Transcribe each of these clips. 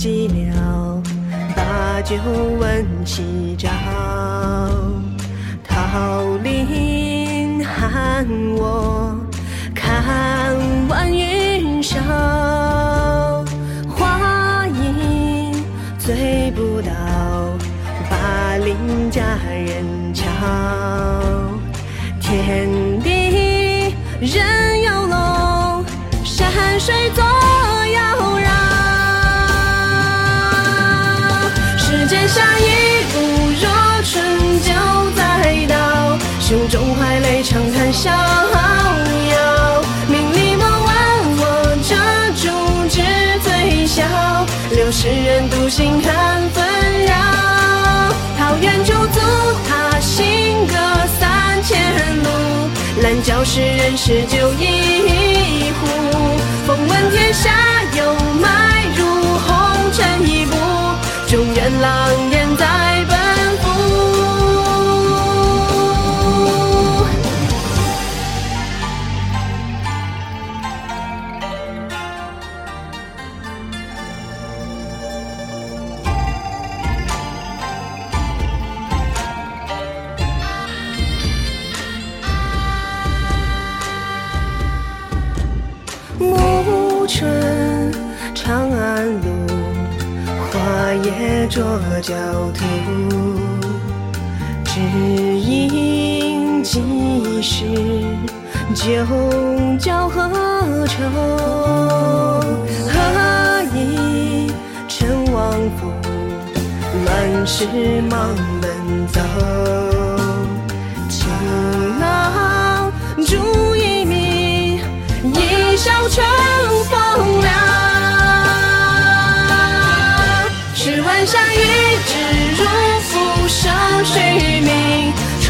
寂寥，把酒问夕照。桃林寒，我看晚云烧。花影醉不到，把邻家人瞧。天地任游龙，山水作长叹逍遥。名利莫问我这竹枝醉笑，留世人独行看纷扰。桃源驻足，他行隔三千路，懒教世人诗酒一花叶着焦土。只因几时酒浇何愁？何以陈王府，乱世忙奔走。情郎烛一米，一笑春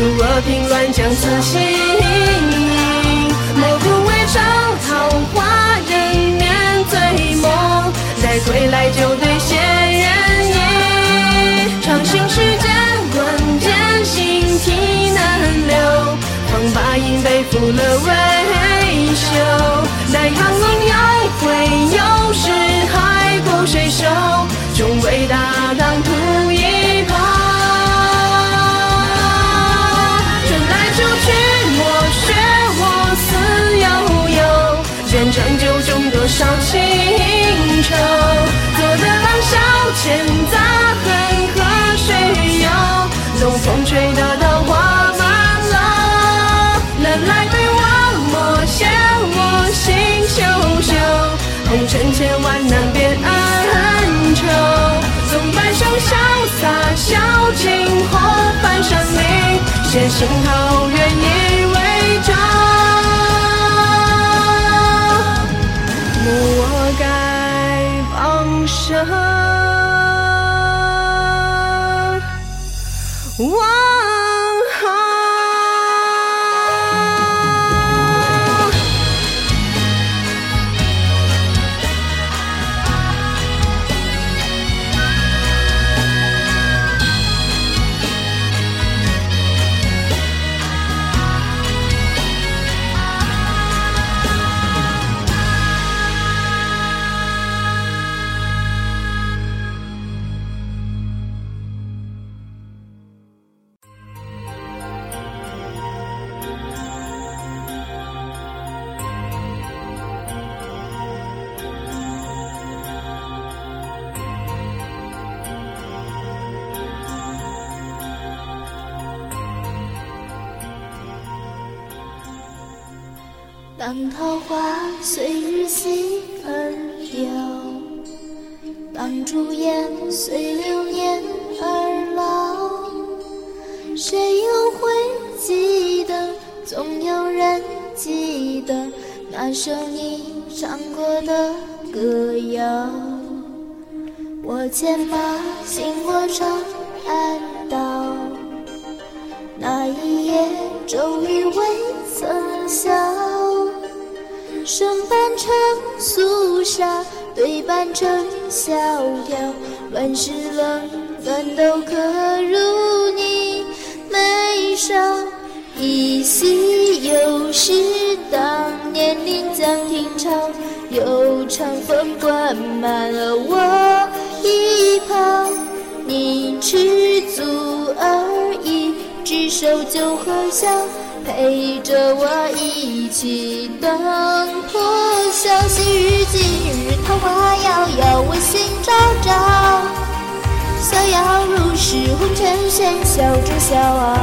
名，除恶平乱将此心。莫不为朝桃花人面醉梦，待归来就对仙人吟。长行世间问艰辛体难留，方把银杯负了心羞羞。红尘千万难辨恩仇，纵半生潇洒，笑尽后半生灵，写心桃源以为舟。莫我该放生。当桃花随日息而凋，当朱颜随流年而老，谁又会记得？总有人记得那首你唱过的歌谣。我牵马行过长安道，那一夜骤雨未曾消。生扮成肃杀，对扮成萧条，乱世冷暖都可入你眉梢。依稀有时，当年临江听潮，有长风灌满了我衣袍你赤足而已，执手就和笑，陪着我一起等破晓。昔日今日，桃花遥遥，我心朝朝。逍遥如是，红尘喧嚣中笑傲。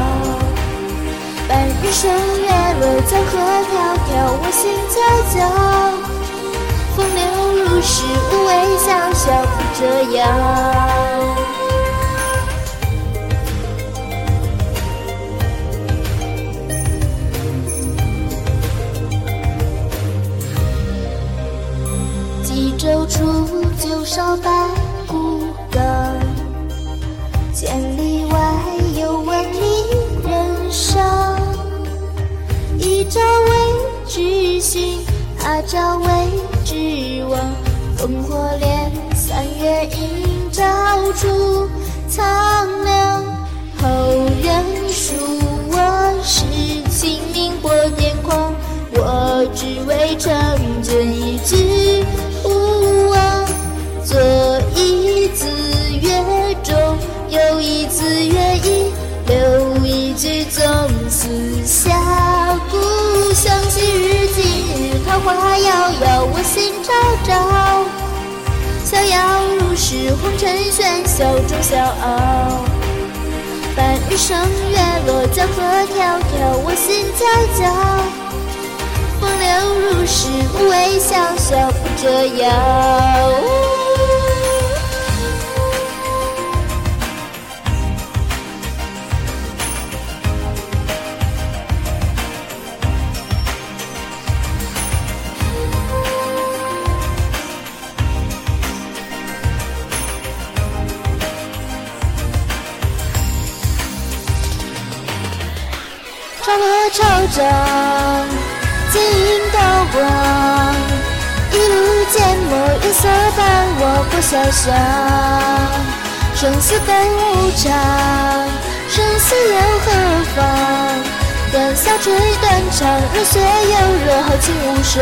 半日升月落，江河迢迢，我心悄悄。风流如是，无畏他朝为知往。烽火连三月映，照出苍凉。后人述我是清明破天荒，我只为成全一句勿忘。左一字月中，右一字月花摇摇，我心昭昭。逍遥如是，红尘喧嚣中笑傲。半日升月落，江河迢迢，我心皎皎。风流如是，无畏潇潇不折腰。落潮涨，金银高光，一路缄默，月色伴我过潇湘。生死本无常，生死又何妨？断箫吹断肠，热血又热，豪情无双。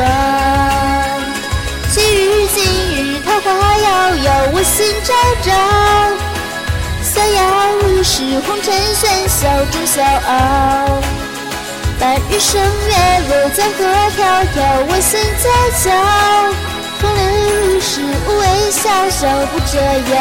昔日今日，桃花遥遥，我心朝朝。逍遥如是，红尘喧嚣中笑傲。半日升月落，江河迢迢，我心悄悄。风流如是，无畏笑笑不折腰。